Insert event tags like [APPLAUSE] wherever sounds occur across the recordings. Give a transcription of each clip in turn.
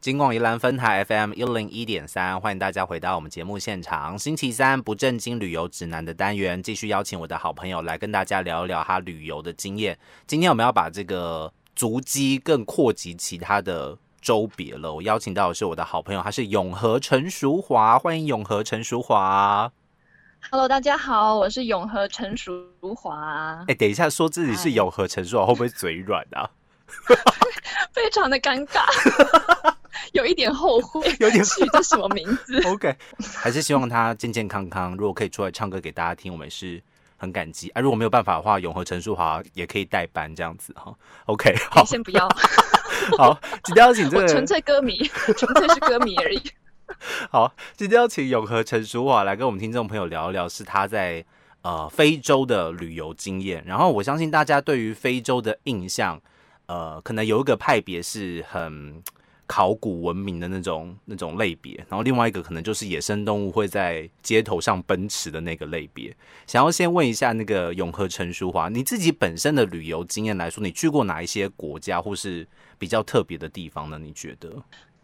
金广宜兰分台 FM 一零一点三，欢迎大家回到我们节目现场。星期三不正经旅游指南的单元，继续邀请我的好朋友来跟大家聊一聊他旅游的经验。今天我们要把这个足迹更扩及其他的周别了。我邀请到的是我的好朋友，他是永和陈淑华，欢迎永和陈淑华。Hello，大家好，我是永和陈淑华，哎，等一下，说自己是永和陈淑华，会不会嘴软啊？[LAUGHS] 非常的尴尬，[LAUGHS] 有一点后悔，[LAUGHS] 有点取这什么名字？[LAUGHS] OK，[LAUGHS] 还是希望他健健康康。如果可以出来唱歌给大家听，我们是很感激啊。如果没有办法的话，永和陈淑华也可以代班这样子哈。OK，好，先不要，好，今天要请这个纯粹歌迷，纯粹是歌迷而已。好，今天要请永和陈淑华来跟我们听众朋友聊一聊，是他在呃非洲的旅游经验。然后我相信大家对于非洲的印象，呃，可能有一个派别是很考古文明的那种那种类别，然后另外一个可能就是野生动物会在街头上奔驰的那个类别。想要先问一下那个永和陈淑华，你自己本身的旅游经验来说，你去过哪一些国家或是比较特别的地方呢？你觉得？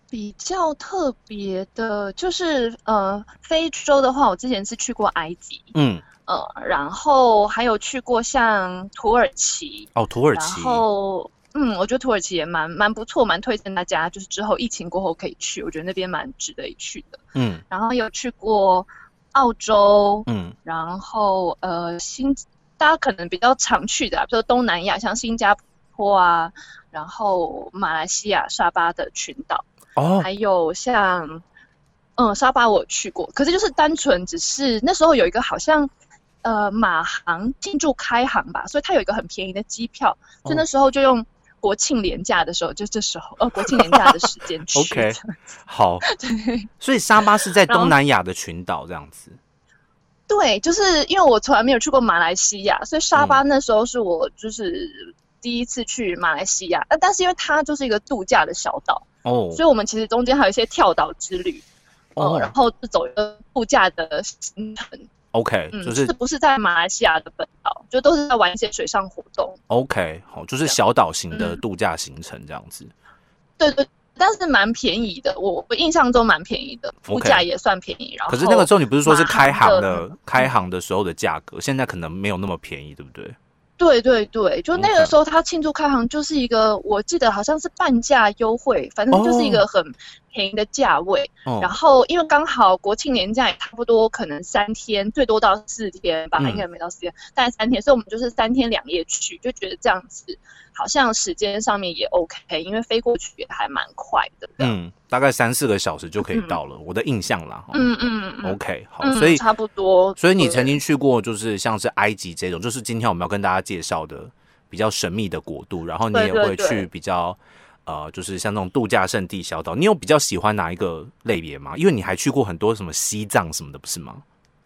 比较特别的就是呃，非洲的话，我之前是去过埃及，嗯，呃，然后还有去过像土耳其，哦，土耳然其。后。嗯，我觉得土耳其也蛮蛮不错，蛮推荐大家，就是之后疫情过后可以去，我觉得那边蛮值得一去的。嗯然后有去过澳洲，嗯然后呃新大家可能比较常去的、啊，比如说东南亚，像新加坡啊，然后马来西亚沙巴的群岛，哦还有像嗯沙巴我去过，可是就是单纯只是那时候有一个好像。呃，马航庆祝开航吧，所以它有一个很便宜的机票，所以那时候就用国庆连假的时候，就这时候，呃，国庆连假的时间 [LAUGHS] 去。OK 好，[LAUGHS] 对所以沙巴是在东南亚的群岛这样子。对，就是因为我从来没有去过马来西亚，所以沙巴嗯那时候是我就是第一次去马来西亚。呃，但是因为它就是一个度假的小岛，哦所以我们其实中间还有一些跳岛之旅，呃，然哦后是走一个度假的行程，，OK，嗯，就是不是在马来西亚的本岛，就都是在玩一些水上活动。OK，好，就是小岛型的嗯度假行程这样子。对对，但是蛮便宜的，我我印象中蛮便宜的，物价也算便宜。然后可是那个时候你不是说是开航的开航的时候的价格，现在可能没有那么便宜，对不对？对对对，就那个时候他庆祝开行就是一个，我记得好像是半价优惠，反正就是一个很便宜的价位。哦然后因为刚好国庆年假也差不多，可能三天，最多到四天吧，嗯应该没到四天，大概三天，所以我们就是三天两夜去，就觉得这样子好像时间上面也 OK，因为飞过去也还蛮快的。嗯，大概三四个小时就可以到了，我的印象啦。哦嗯嗯嗯 OK，好，嗯，所以差不多。所以你曾经去过，就是像是埃及这种，就是今天我们要跟大家介绍的比较神秘的国度，然后你也会对对对去比较呃，就是像那种度假胜地小岛。你有比较喜欢哪一个类别吗？因为你还去过很多什么西藏什么的，不是吗？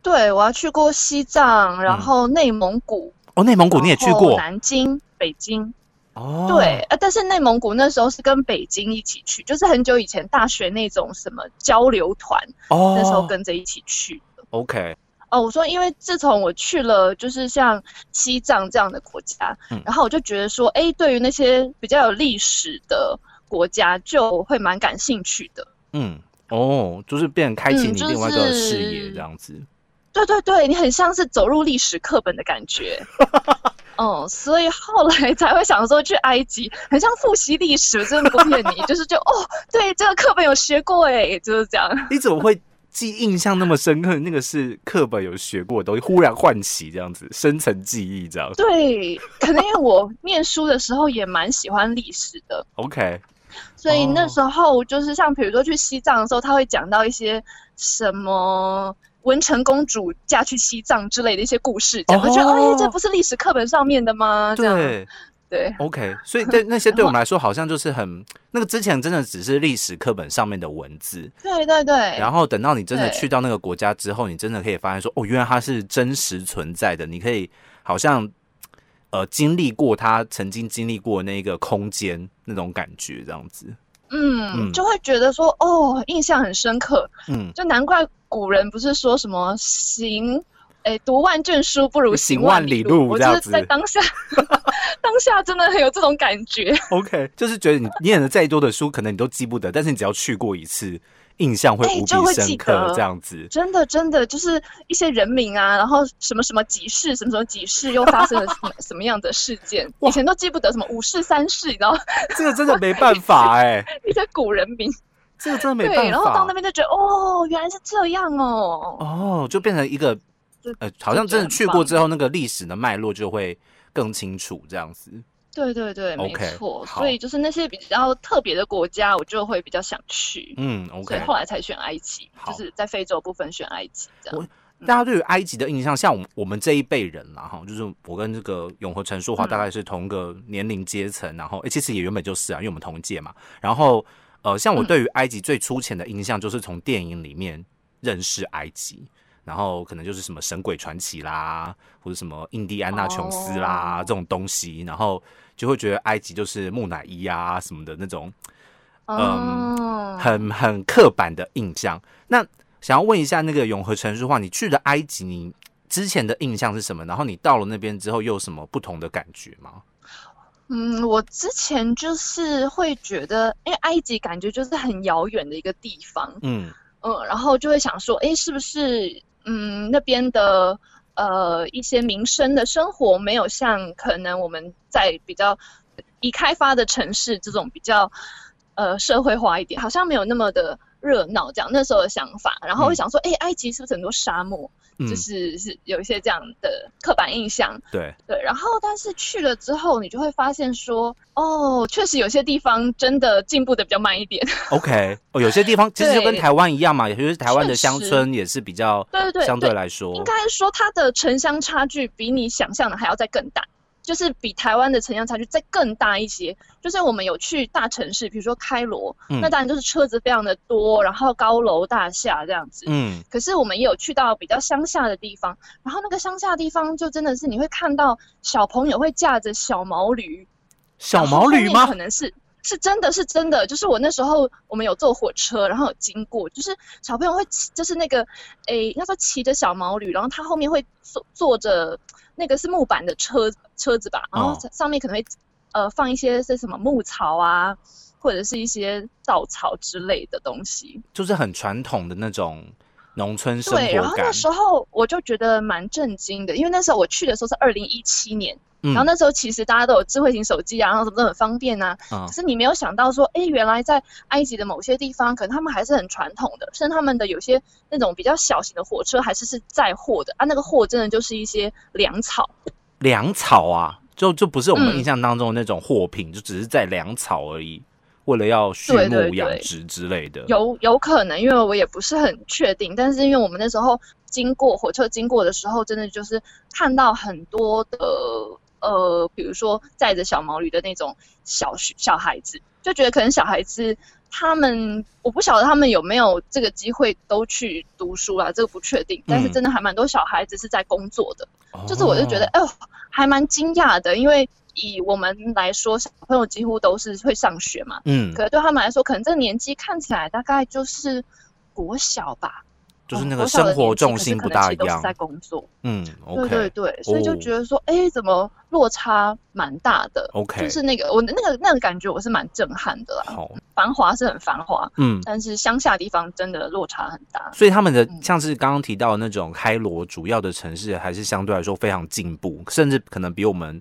对，我要去过西藏，然嗯后内蒙古，哦，内蒙古你也去过南京、北京。哦？对，呃，但是内蒙古那时候是跟北京一起去，就是很久以前大学那种什么交流团，哦，那时候跟着一起去的。OK，哦，我说，因为自从我去了，就是像西藏这样的国家，嗯然后我就觉得说，哎，对于那些比较有历史的国家，就会蛮感兴趣的。嗯，哦，就是变成开启你另外一个视是野这样子。对对对，你很像是走入历史课本的感觉。[LAUGHS] 嗯，所以后来才会想说去埃及，很像复习历史，我真的不骗你，[LAUGHS] 就是就哦，对，这个课本有学过哎，就是这样。你怎么会记印象那么深刻？那个是课本有学过的东西，忽然唤起这样子，深层记忆这样。对，可能因为我念书的时候也蛮喜欢历史的，OK，所以那哦时候就是像比如说去西藏的时候，他会讲到一些什么。文成公主嫁去西藏之类的一些故事，这样、哦我觉得，哎，这不是历史课本上面的吗？这样对。对，，OK，所以对 [LAUGHS] 那些对我们来说，好像就是很那个之前真的只是历史课本上面的文字，对对对，然后等到你真的去到那个国家之后，你真的可以发现说，哦，原来它是真实存在的，你可以好像呃经历过它曾经经历过那个空间那种感觉，这样子。嗯嗯，就会觉得说，哦，印象很深刻，嗯，就难怪古人不是说什么行，哎，读万卷书不如行行万里路我就是在当下，[LAUGHS] 当下真的很有这种感觉。[LAUGHS] OK，就是觉得你念了再多的书，可能你都记不得，但是你只要去过一次，印象会哎无比深刻，这样子。真的，真的就是一些人名啊，然后什么什么几世，什么什么几世又发生了什么 [LAUGHS] 什么样的事件，以前都记不得什么五世三世，你知道这个真的没办法哎、一些古人名。这个真的没办法。对，然后到那边就觉得哦，原来是这样哦。哦，就变成一个就呃，好像真的去过之后，那个历史的脉络就会更清楚，这样子。对对对，没错。所以就是那些比较特别的国家，我就会比较想去。嗯所以，OK。后来才选埃及，就是在非洲部分选埃及这样。大家对于埃及的印象，像我们我们这一辈人啦，哈，就是我跟这个永和陈淑华嗯大概是同个年龄阶层，然后、诶其实也原本就是啊，因为我们同一届嘛。然后呃，像我嗯对于埃及最粗浅的印象，就是从电影里面认识埃及，然后可能就是什么神鬼传奇啦，或者什么印第安纳琼斯啦、哦这种东西，然后就会觉得埃及就是木乃伊啊什么的那种嗯，很很刻板的印象。那想要问一下那个永和城市话，你去的埃及，你之前的印象是什么？然后你到了那边之后，又有什么不同的感觉吗？嗯，我之前就是会觉得，因为埃及感觉就是很遥远的一个地方，嗯嗯，然后就会想说，哎，是不是嗯那边的呃一些民生的生活没有像可能我们在比较已开发的城市这种比较呃社会化一点，好像没有那么的热闹这样。那时候的想法，然后会想说，哎、埃及是不是很多沙漠？嗯就，是是有一些这样的刻板印象。对，对，然后但是去了之后，你就会发现说，哦，确实有些地方真的进步的比较慢一点。OK，哦，[LAUGHS] 有些地方其实就跟台湾一样嘛，有些台湾的乡村也是比较对对对，相对对来说应，该说它的城乡差距比你想象的还要再更大，就是比台湾的城乡差距再更大一些。就是我们有去大城市，比如说开罗，嗯那当然就是车子非常的多，然后高楼大厦这样子。嗯，可是我们也有去到比较乡下的地方，然后那个乡下的地方就真的是你会看到小朋友会驾着小毛驴，小毛驴吗可？能是是真的是真的，就是我那时候我们有坐火车，然后有经过，就是小朋友会骑，就是那个诶，那时候骑着小毛驴，然后他后面会坐坐着那个是木板的车车子吧，然后哦上面可能会呃放一些是什么牧草啊，或者是一些稻草之类的东西。就是很传统的那种农村生对，然后那。时候我就觉得蛮震惊的，因为那时候我去的时候是二零一七年。嗯然后那时候其实大家都有智慧型手机啊，然后什么都很方便啊。嗯可是你没有想到说，哎，原来在埃及的某些地方，可能他们还是很传统的，甚至他们的有些那种比较小型的火车还是是载货的啊。那个货真的就是一些粮草，粮草啊，就就不是我们嗯印象当中的那种货品，就只是在粮草而已，为了要畜牧养殖之类的。有有可能，因为我也不是很确定，但是因为我们那时候经过火车经过的时候，真的就是看到很多的呃，比如说载着小毛驴的那种小小孩子，就觉得可能小孩子他们，我不晓得他们有没有这个机会都去读书啦，这个不确定，但是嗯。真的还蛮多小孩子是在工作的。哦。就是我就觉得，哎呦，还蛮惊讶的，因为以我们来说，小朋友几乎都是会上学嘛，嗯，可是对他们来说，可能这个年纪看起来大概就是国小吧，就是那个生活重心不大一样。在工作，嗯对对对，所以就哦觉得说，哎、怎么落差蛮大的 OK，就是那个我那个那个感觉，我是蛮震撼的啦。好，繁华是很繁华，嗯，但是乡下地方真的落差很大。所以他们的嗯像是刚刚提到的那种开罗主要的城市，还是相对来说非常进步，甚至可能比我们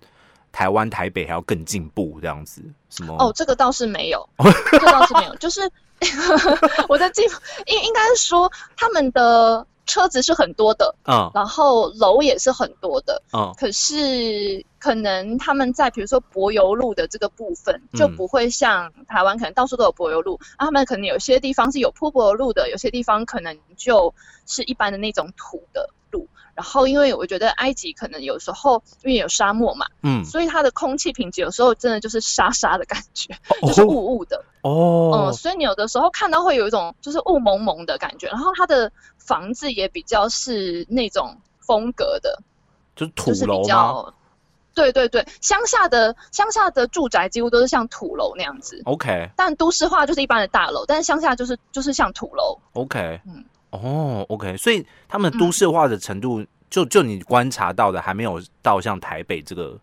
台湾台北还要更进步这样子。什么？哦，这个倒是没有，这倒是没有，[LAUGHS] 就是 [LAUGHS] 我在记应应该是说他们的车子是很多的，嗯然后楼也是很多的，嗯可是可能他们在比如说柏油路的这个部分就嗯不会像台湾可能到处都有柏油路，啊他们可能有些地方是有铺柏油路的，有些地方可能就是一般的那种土的路。然后因为我觉得埃及可能有时候因为有沙漠嘛，嗯，所以它的空气品质有时候真的就是沙沙的感觉，[LAUGHS] 就是雾雾的。哦。嗯，，所以你有的时候看到会有一种就是雾蒙蒙的感觉，然后它的房子也比较是那种风格的，就是土楼吗？较，对对对，乡下的乡下的住宅几乎都是像土楼那样子，OK。但都市化就是一般的大楼，但是乡下就是就是像土楼，OK，嗯哦 OK，所以他们都市化的程度，就就你观察到的，还没有到像台北这个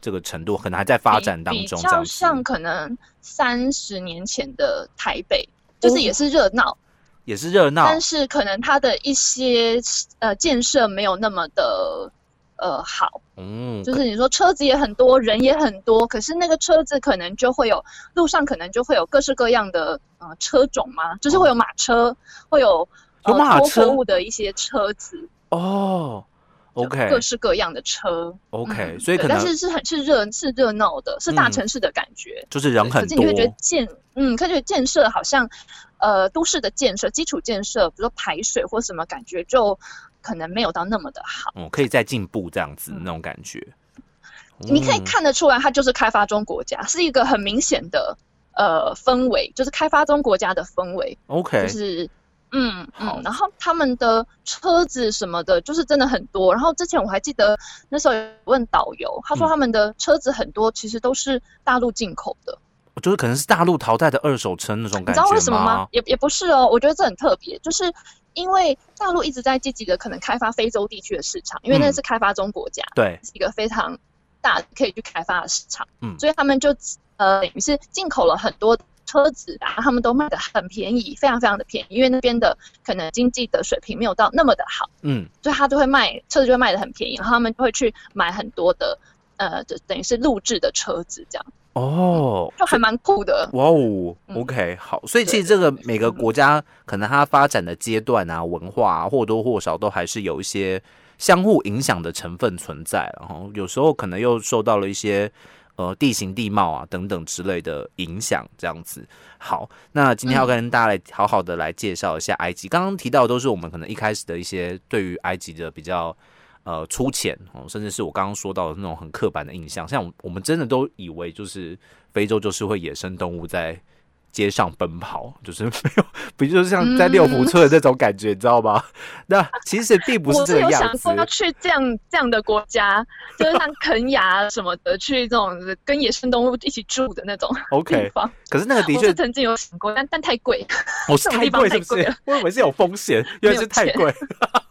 这个程度，可能还在发展当中。这样子。较像可能三十年前的台北，就是也是热闹，也是热闹，但是可能它的一些呃建设没有那么的呃好，嗯，就是你说车子也很多，人也很多，可是那个车子可能就会有路上可能就会有各式各样的呃车种嘛，就是会有马车，会有有呃拖马车货物的一些车子哦，OK 各式各样的车。OK，、嗯所以可能但是是很是热是热闹的，是大嗯城市的感觉。就是人很多可是你会觉得建，嗯，可是觉建设好像，呃，都市的建设、基础建设，比如说排水或什么，感觉就可能没有到那么的好。嗯，可以再进步这样子嗯那种感觉。你可以嗯看得出来，它就是开发中国家，是一个很明显的呃氛围，就是开发中国家的氛围，OK，就是。嗯嗯，然后他们的车子什么的，就是真的很多。然后之前我还记得那时候有问导游，他说嗯他们的车子很多，其实都是大陆进口的。就是可能是大陆淘汰的二手车那种感觉你知道为什么吗吗？？也也不是哦，我觉得这很特别，就是因为大陆一直在积极的可能开发非洲地区的市场，因为那嗯是开发中国家，对，是一个非常大可以去开发的市场，嗯所以他们就呃等于是进口了很多车子，然后他们都卖的很便宜，非常非常的便宜，因为那边的可能经济的水平没有到那么的好，嗯，所以他就会卖车子就会卖的很便宜，然后他们就会去买很多的呃，就等于是录制的车子，这样。哦，就还蛮酷的。哇哦嗯，OK，好，所以其实这个每个国家可能它发展的阶段啊、文化啊，或多或少都还是有一些相互影响的成分存在，然后有时候可能又受到了一些呃地形地貌啊等等之类的影响，这样子。好，那今天要跟大家来好好的来介绍一下埃及。刚刚提到的都是我们可能一开始的一些对于埃及的比较。呃，粗浅哦，甚至是我刚刚说到的那种很刻板的印象，像我们真的都以为就是非洲就是会野生动物在街上奔跑，就是没有，不就是像在六福村的那种感觉，你知道吗？[LAUGHS] 那其实并不是这个样子想过。要去这样这样的国家，就是像肯牙什么的，去这种跟野生动物一起住的那种地 OK，可是那个的确曾经有想过，但但太贵。[LAUGHS] 我是太贵，是不是？我以为是有风险，[LAUGHS] 因为是太贵。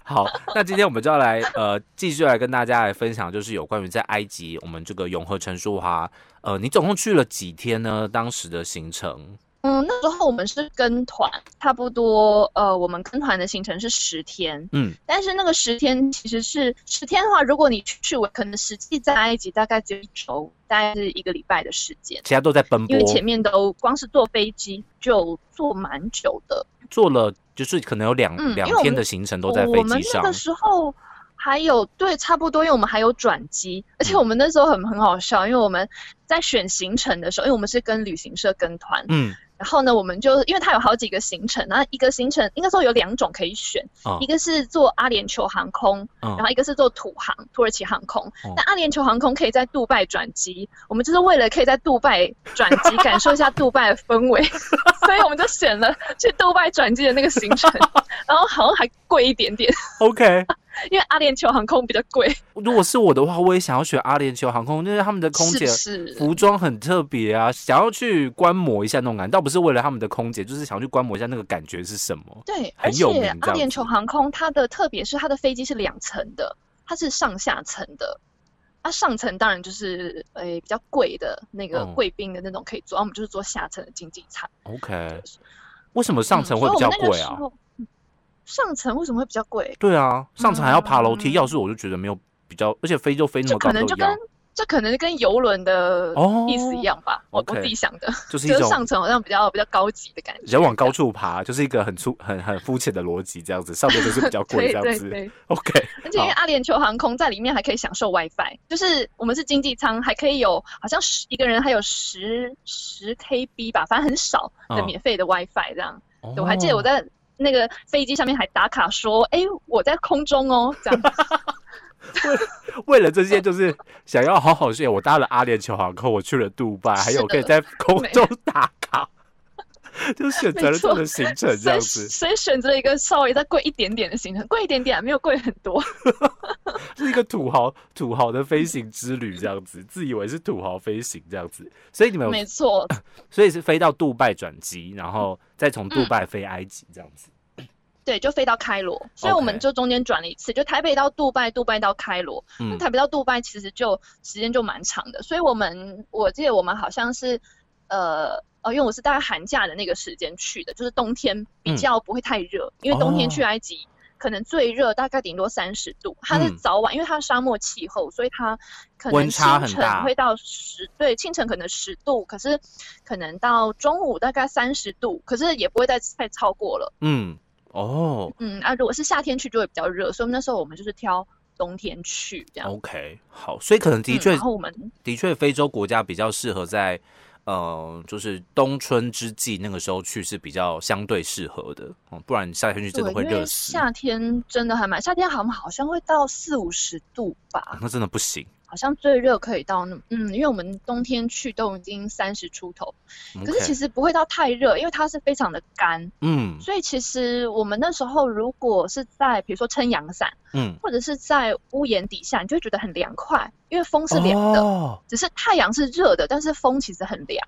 好，那今天我们就要来呃，继续来跟大家来分享，就是有关于在埃及我们这个永和陈淑华，呃，你总共去了几天呢？当时的行程？嗯，那时候我们是跟团，差不多呃，我们跟团的行程是十天，嗯，但是那个十天其实是十天的话，如果你去我可能实际在埃及大概只有一周，大概是一个礼拜的时间，其他都在奔波因为，前面都光是坐飞机就坐蛮久的。坐了就是可能有两嗯两天的行程都在飞机上我们。那个时候还有对，差不多，因为我们还有转机，而且嗯我们那时候很很好笑，因为我们在选行程的时候，因为我们是跟旅行社跟团，嗯，然后呢，我们就因为它有好几个行程，然后一个行程应该说有两种可以选，哦一个是坐阿联酋航空，嗯然后一个是坐土航，土耳其航空。哦那阿联酋航空可以在杜拜转机，我们就是为了可以在杜拜转机，感受一下杜拜的氛围，[LAUGHS] 所以我们就选了去杜拜转机的那个行程，[LAUGHS] 然后好像还贵一点点，OK，因为阿联酋航空比较贵，如果是我的话，我也想要选阿联酋航空，因为他们的空姐服装很特别啊，想要去观摩一下那种感觉，倒不是为了他们的空姐，就是想要去观摩一下那个感觉是什么。对，而且阿联酋航空它的特别是它的飞机是两层的，它是上下层的。它上层当然就是诶、比较贵的那个嗯贵宾的那种可以坐，我们就是坐下层的经济舱。OK，为什么上层嗯会比较贵啊？嗯上层为什么会比较贵？对啊，上层还要爬楼梯，嗯要是我就觉得没有比较，而且飞就飞那么高可能就跟，这可能跟游轮的哦意思一样吧，我我自己想的，就是一种是上层好像比较比较高级的感觉，人往高处爬，就是一个很粗很很肤浅的逻辑，这样子，上面就是比较贵 [LAUGHS] 这样子。[LAUGHS] OK，而且因为阿联酋航空在里面还可以享受 WiFi，就是我们是经济舱，还可以有好像十一个人还有十十 KB 吧，反正很少的嗯免费的 WiFi 这样。我还记得我在那个飞机上面还打卡说，哎，我在空中哦，这样。为了这些，就是想要好好睡。我搭了阿联酋航空，我去了杜拜，还有可以在空中打卡，就选择了这样的行程，这样子所以选择了一个稍微再贵一点点的行程，贵一点点，没有贵很多。[LAUGHS] [LAUGHS] 是一个土豪土豪的飞行之旅，这样子，自以为是土豪飞行这样子。所以你们没错，[CLEARS THROAT] 所以是飞到杜拜转机，然后再从杜拜飞埃及这样子。[CLEARS THROAT] 对，就飞到开罗，所以我们就中间转了一次，就台北到杜拜，杜拜到开罗。嗯，台北到杜拜其实就时间就蛮长的，所以我们我记得我们好像是，呃，哦，因为我是大概寒假的那个时间去的，就是冬天比较不会太热，因为冬天去埃及。可能最热大概顶多三十度，它是早晚，因为它沙漠气候，所以它可能清晨会到十，对，清晨可能十度，可是可能到中午大概三十度，可是也不会再太超过了。嗯，哦，嗯啊，如果是夏天去就会比较热，所以那时候我们就是挑冬天去这样。OK，好，所以可能的确，然后我们的确非洲国家比较适合在。呃，就是冬春之际，那个时候去是比较相对适合的，哦，不然夏天去真的会热死。夏天真的还蛮，夏天好像好像会到四五十度吧，那真的不行。好像最热可以到那，嗯，因为我们冬天去都已经三十出头，可是其实不会到太热，因为它是非常的干，嗯，所以其实我们那时候如果是在比如说撑阳伞，嗯，或者是在屋檐底下，你就会觉得很凉快，因为风是凉的，只是太阳是热的，但是风其实很凉。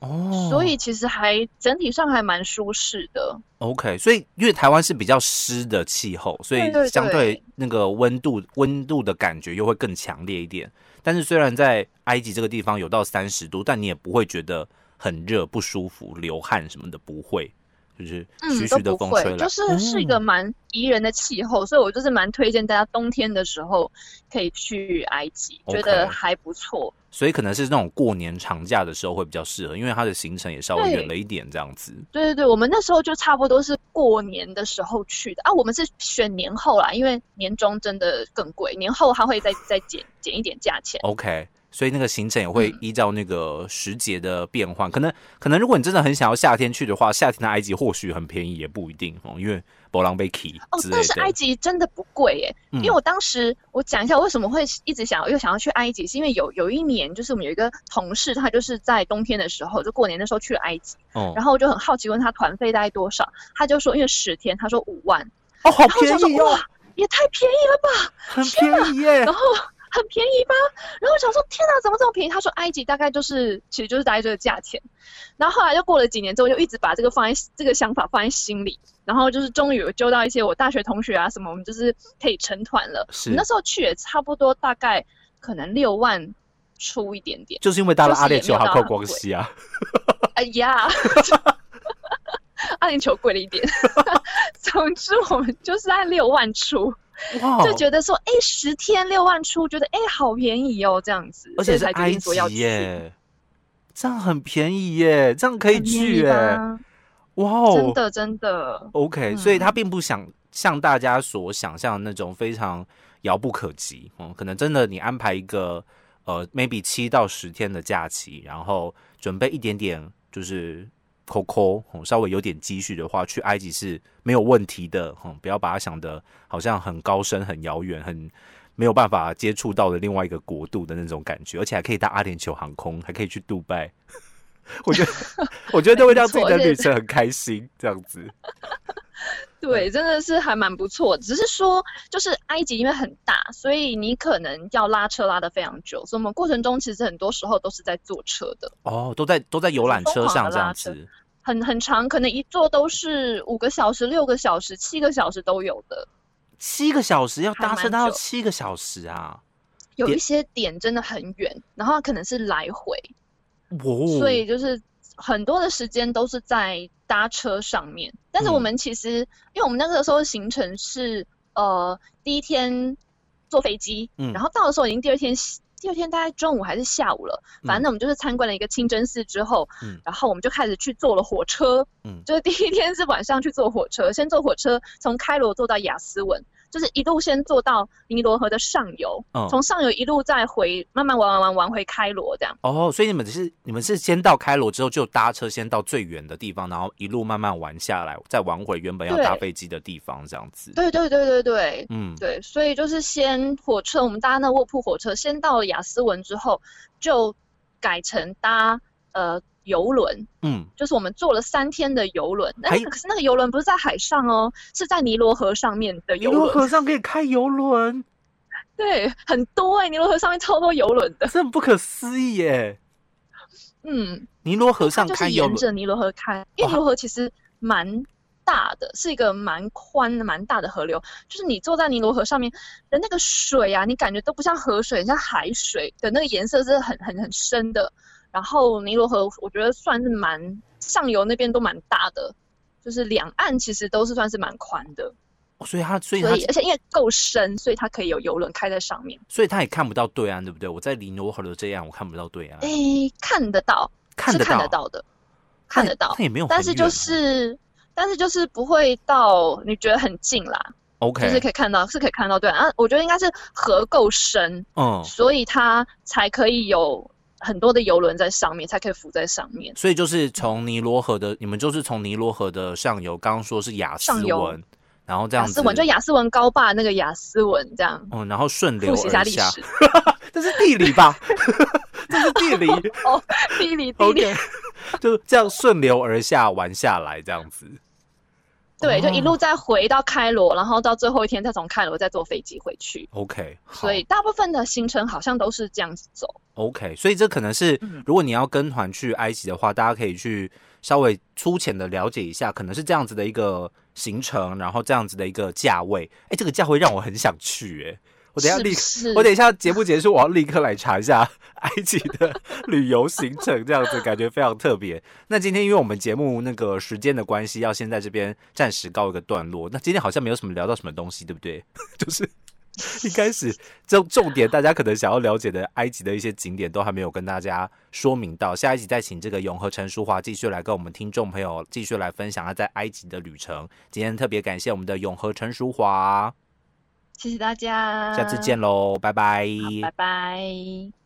哦，所以其实还整体上还蛮舒适的。OK，所以因为台湾是比较湿的气候，所以相对那个温度温度的感觉又会更强烈一点。但是虽然在埃及这个地方有到三十度，但你也不会觉得很热不舒服、流汗什么的，不会。就是徐徐的风吹来，就是是一个蛮宜人的气候，所以我就是蛮推荐大家冬天的时候可以去埃及，觉得还不错。所以可能是那种过年长假的时候会比较适合，因为它的行程也稍微远了一点，这样子。对对对，我们那时候就差不多是过年的时候去的啊。我们是选年后啦，因为年终真的更贵，年后它会再再减减一点价钱。OK。所以那个行程也会依照那个时节的变换，可能可能如果你真的很想要夏天去的话，夏天的埃及或许很便宜，也不一定哦，因为博朗贝奇哦，但是埃及真的不贵耶，因为我当时我讲一下为什么会一直想要又想要去埃及，是因为有有一年就是我们有一个同事，他就是在冬天的时候，就过年的时候去了埃及，哦，然后我就很好奇问他团费大概多少，他就说因为十天，他说五万哦，好便宜哦，也太便宜了吧，很便宜耶，然后。很便宜吧？然后我想说，天哪，怎么这么便宜？他说埃及大概就是，其实就是大概这个价钱。然后后来就过了几年之后，就一直把这个放在这个想法放在心里。然后就是终于有揪到一些我大学同学啊什么，我们就是可以成团了。是那时候去也差不多大概可能六万出一点点，就是因为搭了阿联酋还靠光西啊。哎呀，阿联酋贵了一点。[LAUGHS] 总之我们就是按六万出。就觉得说，哎，十天六万出，觉得哎，好便宜哦，这样子，而且是埃及耶，这样很便宜耶，这样可以去耶，哇哦，真的真的，OK，所以他并不想像大家所想象的那种非常遥不可及，嗯，可能真的你安排一个呃，maybe 七到十天的假期，然后准备一点点就是。抠抠，稍微有点积蓄的话，去埃及是没有问题的。不要把它想的好像很高深、很遥远、很没有办法接触到的另外一个国度的那种感觉，而且还可以搭阿联酋航空，还可以去杜拜。我觉得，我觉得都会让自己的旅程很开心。这样子，对，真的是还蛮不错。只是说，就是埃及因为很大，所以你可能要拉车拉的非常久。所以我们过程中其实很多时候都是在坐车的。哦，都在都在游览车上这样子。很很长，可能一坐都是五个小时、六个小时、七个小时都有的。七个小时要搭车，到七个小时啊！有一些点真的很远，然后可能是来回，所以就是很多的时间都是在搭车上面。但是我们其实，因为我们那个时候行程是呃第一天坐飞机，嗯然后到的时候已经第二天。第二天大概中午还是下午了，反正我们就是参观了一个清真寺之后，嗯然后我们就开始去坐了火车，嗯就是第一天是晚上去坐火车，先坐火车从开罗坐到雅斯文。就是一路先坐到尼罗河的上游，从上游一路再回，慢慢玩玩玩玩回开罗这样。哦，所以你们是你们是先到开罗之后就搭车先到最远的地方，然后一路慢慢玩下来，再玩回原本要搭飞机的地方这样子。对对对对对，嗯，对，所以就是先火车，我们搭那卧铺火车，先到了雅斯文之后，就改成搭呃。游轮，嗯，就是我们坐了三天的游轮，那可是那个游轮不是在海上哦，是在尼罗河上面的游轮。尼罗河上可以开游轮，对，很多哎，尼罗河上面超多游轮的，这不可思议耶。嗯，尼罗河上开游轮，沿着尼罗河开，因为尼罗河其实蛮大的，是一个蛮宽、蛮大的河流。就是你坐在尼罗河上面的那个水啊，你感觉都不像河水，像海水的那个颜色是很、很、很深的。然后尼罗河，我觉得算是蛮上游那边都蛮大的，就是两岸其实都是算是蛮宽的。所以它，所以而且因为够深，所以它可以有游轮开在上面。所以它也看不到对岸，对不对？我在尼罗河的这样，我看不到对岸。哎，看得到，看得看得到的，看得到。它也没有，但是就是，但是就是不会到你觉得很近啦。OK，就是可以看到，是可以看到对啊。我觉得应该是河够深，嗯，所以它才可以有很多的游轮在上面，才可以浮在上面。所以就是从尼罗河的，你们就是从尼罗河的上游，刚刚说是雅斯文。然后这样，雅斯文就雅斯文高坝那个雅斯文这样，嗯，然后顺流复习一下历史，[LAUGHS] 这是地理吧？[LAUGHS] 这是地理哦，地理地理，[LAUGHS] 就这样顺流而下玩下来这样子。对，就一路再回到开罗，然后到最后一天再从开罗再坐飞机回去。OK，所以大部分的行程好像都是这样子走。OK，所以这可能是如果你要跟团去埃及的话，大家可以去稍微粗浅的了解一下，可能是这样子的一个行程，然后这样子的一个价位。哎，这个价位让我很想去，哎。我等下立，我等一下节目结束，我要立刻来查一下 [LAUGHS] 埃及的旅游行程，这样子感觉非常特别。那今天因为我们节目那个时间的关系，要先在这边暂时告一个段落。那今天好像没有什么聊到什么东西，对不对？[LAUGHS] 就是一开始重重点，大家可能想要了解的埃及的一些景点，都还没有跟大家说明到。下一集再请这个永和陈淑华继续来跟我们听众朋友继续来分享他在埃及的旅程。今天特别感谢我们的永和陈淑华。谢谢大家，下次见喽，拜拜，拜拜。